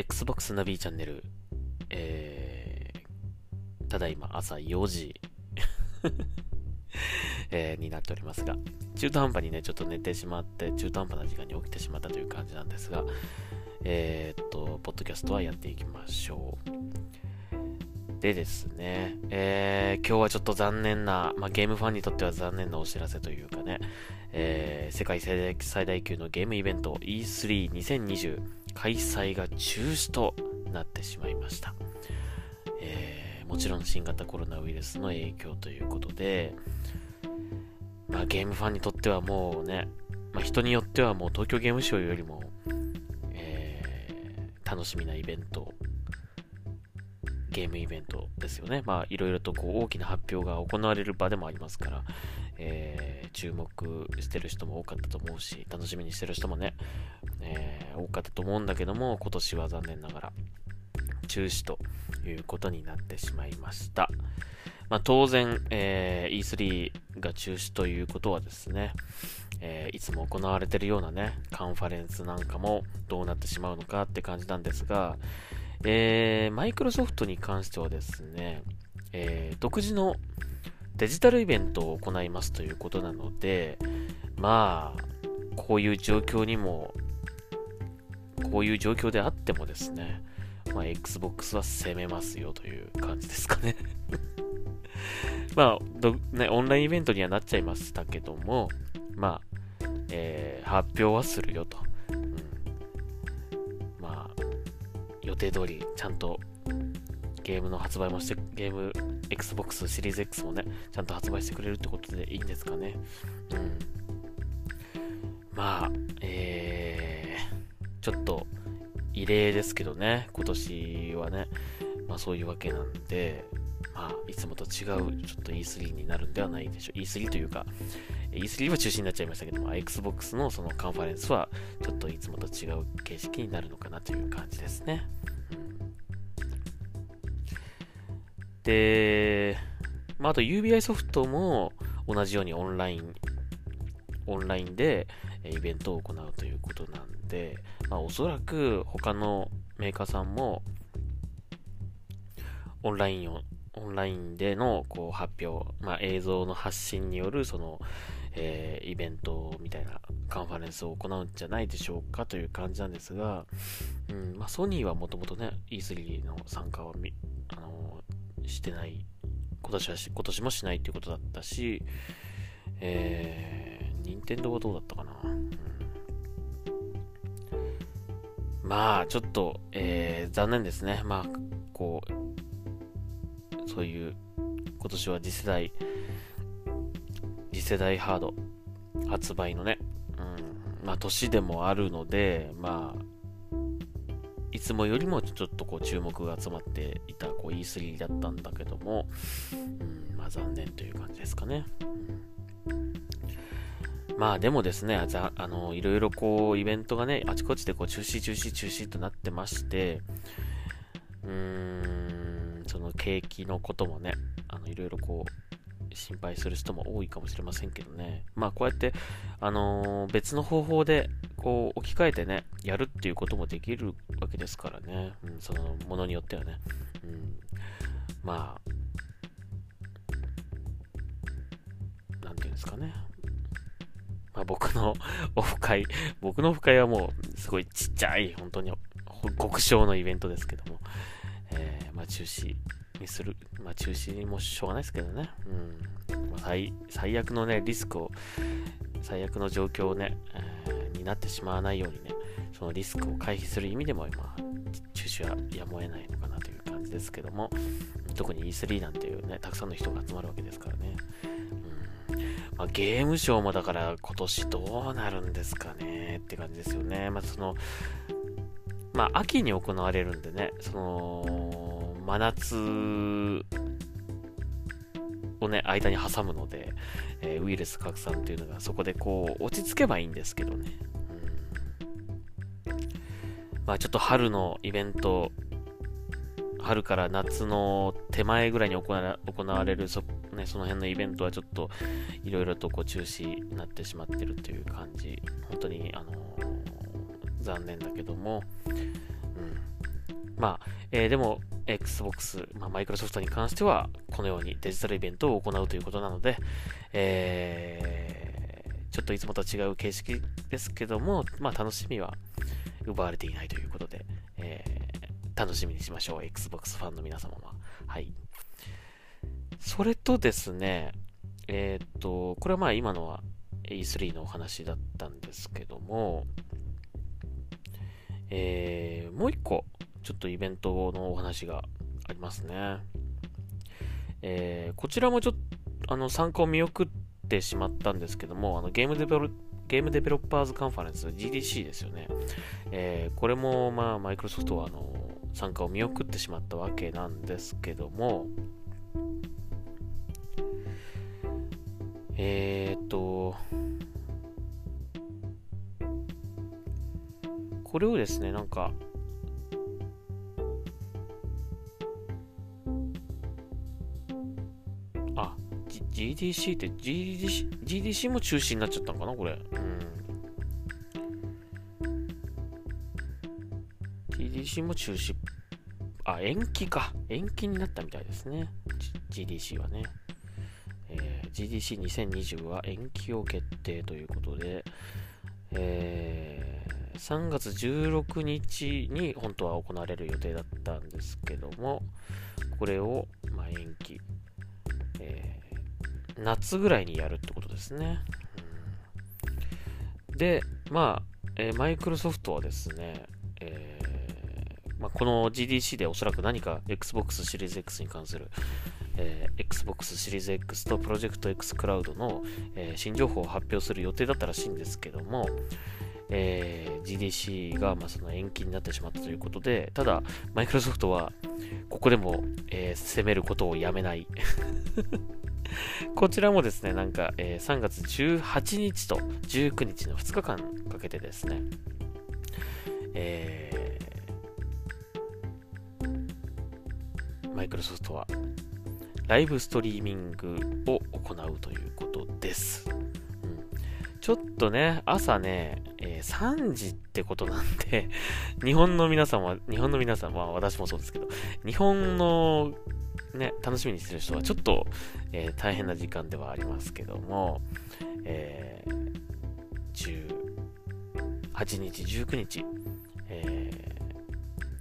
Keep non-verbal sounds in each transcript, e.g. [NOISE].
Xbox ナビチャンネル、えー、ただいま朝4時。[LAUGHS] えー、になっておりますが、中途半端にね、ちょっと寝てしまって、中途半端な時間に起きてしまったという感じなんですが、えー、っと、ポッドキャストはやっていきましょう。でですね、えー、今日はちょっと残念な、まあ、ゲームファンにとっては残念なお知らせというかね、えー、世界最大級のゲームイベント E32020 開催が中止となってしまいました。えー、もちろん新型コロナウイルスの影響ということで、まあ、ゲームファンにとってはもうね、まあ、人によってはもう東京ゲームショウよりも、えー、楽しみなイベント、ゲームイベントですよね。まあ、いろいろとこう大きな発表が行われる場でもありますから、えー、注目してる人も多かったと思うし、楽しみにしてる人もね、えー、多かったと思うんだけども、今年は残念ながら中止ということになってしまいました。まあ、当然、えー、E3 が中止ということはですね、えー、いつも行われているようなね、カンファレンスなんかもどうなってしまうのかって感じなんですが、えー、マイクロソフトに関してはですね、えー、独自のデジタルイベントを行いますということなので、まあ、こういう状況にも、こういう状況であってもですね、まあ、Xbox は攻めますよという感じですかね [LAUGHS] まあ、ね、オンラインイベントにはなっちゃいましたけども、まあ、えー、発表はするよと。うん、まあ、予定通り、ちゃんとゲームの発売もして、ゲーム、Xbox シリーズ X もね、ちゃんと発売してくれるってことでいいんですかね。うん。まあ、えー、ちょっと、異例ですけどね、今年はね、まあそういうわけなんで、まあ、いつもと違うちょっと E3 になるんではないでしょう。E3 というか、E3 は中止になっちゃいましたけども、Xbox のそのカンファレンスはちょっといつもと違う形式になるのかなという感じですね。で、まあ、あと UBI ソフトも同じようにオンライン、オンラインでイベントを行うということなんで、まあ、おそらく他のメーカーさんもオンラインをオンラインでのこう発表、まあ、映像の発信によるその、えー、イベントみたいなカンファレンスを行うんじゃないでしょうかという感じなんですが、うんまあ、ソニーはもともとね E3 の参加をあのしてない今年は今年もしないということだったし、えー、任天堂はどうだったかな、うん、まあちょっと、えー、残念ですね。まあこうそういう今年は次世代次世代ハード発売のね、うん、まあ年でもあるのでまあいつもよりもちょっとこう注目が集まっていたこう E3 だったんだけども、うん、まあ残念という感じですかね。まあでもですね、ああの、いろいろこうイベントがね、あちこちでこう中止中止中止となってまして、うーん、その景気のこともね、あの、いろいろこう、心配する人も多いかもしれませんけどね。まあこうやって、あのー、別の方法でこう置き換えてね、やるっていうこともできるわけですからね。うん、そのものによってはね。うん、まあ、なんていうんですかね。まあ僕の [LAUGHS] オフ会、僕のオフ会はもうすごいちっちゃい、本当に極小のイベントですけども、えー、まあ中止にする。まあ中止にもしょうがないですけどね。うん。まあ、最最悪のね、リスクを、最悪の状況をね、えー、になってしまわないようにね、そのリスクを回避する意味でも、まあ、中止はやむを得ないのかなという感じですけども、特に E3 なんていうね、たくさんの人が集まるわけですからね。まあ、ゲームショーもだから今年どうなるんですかねって感じですよね。まあ、その、まあ、秋に行われるんでね、その、真夏をね、間に挟むので、えー、ウイルス拡散っていうのがそこでこう、落ち着けばいいんですけどね。うん、まあ、ちょっと春のイベント、春から夏の手前ぐらいに行われるそ,、ね、その辺のイベントはちょっといろいろとこう中止になってしまってるという感じ。本当に、あの、残念だけども、うん、まあ、えー、でも、Xbox、まあ、マイクロソフトに関しては、このようにデジタルイベントを行うということなので、えー、ちょっといつもとは違う形式ですけども、まあ、楽しみは奪われていないということで、えー、楽しみにしましょう。Xbox ファンの皆様は。はい。それとですね、えー、っと、これはまあ今のは E3 のお話だったんですけども、えー、もう一個、ちょっとイベントのお話がありますね。えー、こちらもちょっと、あの、参加を見送ってしまったんですけども、あの、ゲームデベロゲームデベロッパーズカンファレンス、GDC ですよね。えー、これも、まあ、マイクロソフトは、あの、参加を見送ってしまったわけなんですけども、えー、っと、これをですね、なんか、あ、G、GDC って GDC, GDC も中止になっちゃったのかなこれ。うん。GDC も中止。あ、延期か。延期になったみたいですね。G、GDC はね。えー、GDC2020 は延期を決定ということで、えー3月16日に本当は行われる予定だったんですけども、これを、ま延期、えー、夏ぐらいにやるってことですね。うん、で、まあ、えマイクロソフトはですね、えー、まあ、この GDC でおそらく何か Xbox シリーズ X に関する、えー、Xbox シリーズ X とプロジェクト X クラウドの、えー、新情報を発表する予定だったらしいんですけども、えー、GDC がまあその延期になってしまったということで、ただ、マイクロソフトはここでも、えー、攻めることをやめない。[LAUGHS] こちらもですね、なんか、えー、3月18日と19日の2日間かけてですね、えー、マイクロソフトはライブストリーミングを行うということです。うん、ちょっとね、朝ね、えー、3時ってことなんで [LAUGHS] 日本の皆さんは、日本の皆さんは、私もそうですけど、日本のね、楽しみにしてる人はちょっと、えー、大変な時間ではありますけども、えー、18日、19日、え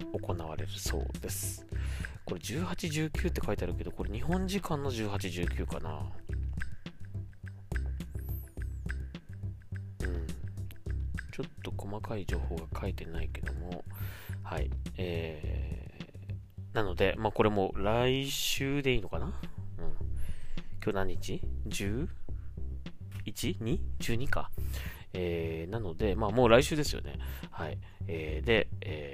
ー、行われるそうです。これ18、19って書いてあるけど、これ日本時間の18、19かな。うんちょっと細かい情報が書いてないけども、はい。えー、なので、まあ、これも来週でいいのかな？うん。今日何日 ?11?2?12 か。えー、なので、まあ、もう来週ですよね。はい。えー、で、えー、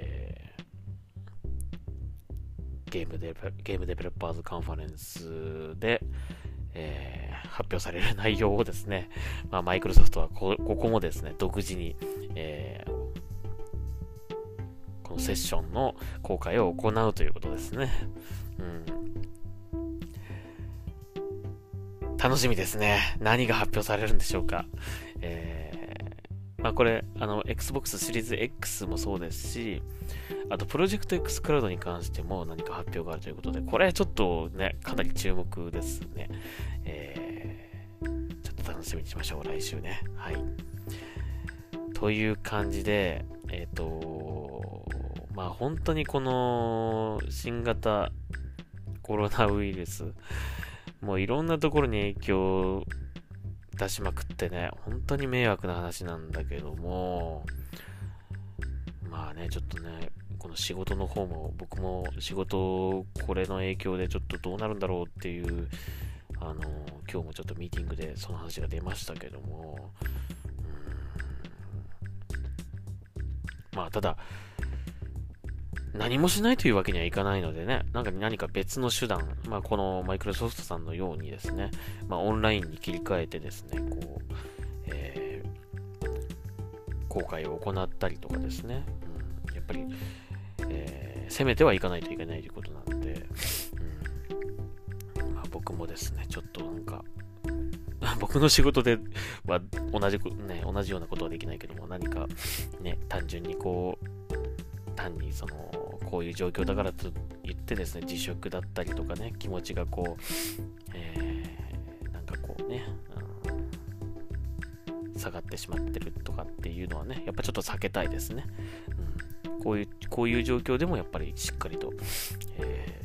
ゲームデゲームデベロッパーズカンファレンスで、えー、発表される内容をですね、[LAUGHS] まあ、マイクロソフトはここもですね、独自に、えー、このセッションの公開を行うということですね。うん、楽しみですね。何が発表されるんでしょうか。えー、まあ、これ、あの、Xbox シリーズ X もそうですし、あと、プロジェクト X クラウドに関しても何か発表があるということで、これちょっとね、かなり注目ですね。えー、ちょっと楽しみにしましょう、来週ね。はい。という感じで、えっ、ー、と、まあ本当にこの新型コロナウイルス、もういろんなところに影響出しまくってね、本当に迷惑な話なんだけども、まあね、ちょっとね、この仕事の方も、僕も仕事、これの影響でちょっとどうなるんだろうっていう、あの、今日もちょっとミーティングでその話が出ましたけども、まあ、ただ、何もしないというわけにはいかないのでね、なんか何か別の手段、まあ、このマイクロソフトさんのようにですね、まあ、オンラインに切り替えてですね、こう、えー、公開を行ったりとかですね、うん、やっぱり、えー、攻めてはいかないといけないということなので、うん。まあ、僕もですね、ちょっとなんか、[LAUGHS] 僕の仕事では同じ,、ね、同じようなことはできないけども、何かね、単純にこう、単にそのこういう状況だからと言ってですね、自粛だったりとかね、気持ちがこう、えー、なんかこうね、うん、下がってしまってるとかっていうのはね、やっぱちょっと避けたいですね。うん、こういう、こういう状況でもやっぱりしっかりと、え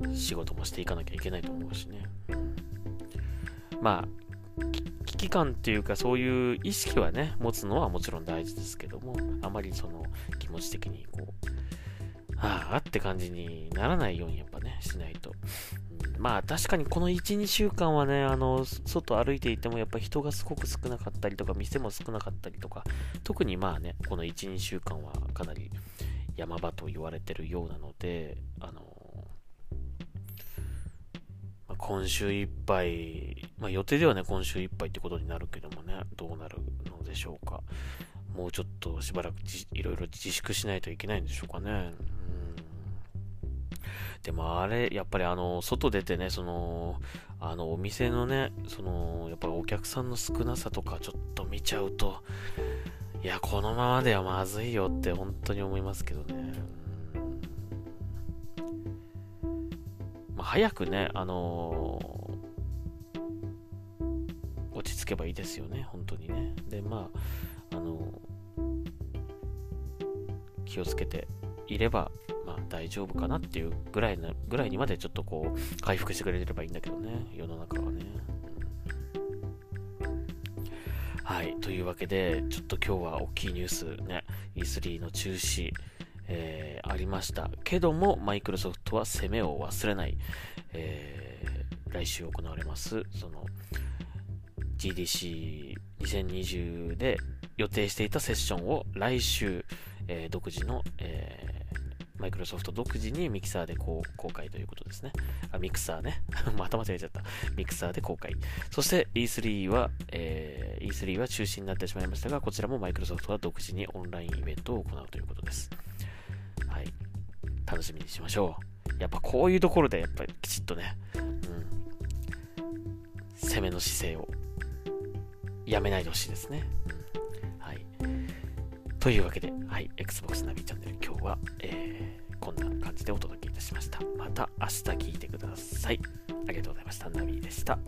ー、仕事もしていかなきゃいけないと思うしね。まあ、危機感っていうかそういう意識はね、持つのはもちろん大事ですけども、まりその気持ち的にこう、ああって感じにならないようにやっぱね、しないと。まあ確かにこの1、2週間はね、あの、外歩いていてもやっぱ人がすごく少なかったりとか、店も少なかったりとか、特にまあね、この1、2週間はかなり山場と言われてるようなので、あの、今週いっぱい、まあ、予定ではね、今週いっぱいってことになるけどもね、どうなるのでしょうか。もうちょっとしばらくいろいろ自粛しないといけないんでしょうかね。うん、でもあれ、やっぱりあの、外出てね、その、あの、お店のね、その、やっぱりお客さんの少なさとかちょっと見ちゃうと、いや、このままではまずいよって本当に思いますけどね。まあ早くね、あのー、落ち着けばいいですよね、本当にね。で、まあ、あの、気をつけていれば、まあ大丈夫かなっていうぐらいな、ぐらいにまでちょっとこう、回復してくれればいいんだけどね、世の中はね。はい。というわけで、ちょっと今日は大きいニュースね、E3 の中止、えー、ありましたけども、マイクロソフトは攻めを忘れない、えー、来週行われます、その GDC2020 で予定していたセッションを来週、えー、独自の、えマイクロソフト独自にミキサーで公開ということですね。あ、ミクサーね。また間違えちゃった。ミクサーで公開。そして E3 は、えー、E3 は中止になってしまいましたが、こちらもマイクロソフトは独自にオンラインイベントを行うということです。はい楽しみにしましょう。やっぱこういうところで、やっぱりきちっとね、うん、攻めの姿勢をやめないでほしいですね。うん、というわけで、はい、Xbox ナビチャンネル今日は、えー、こんな感じでお届けいたしました。また明日聞いてください。ありがとうございました。ナビでした。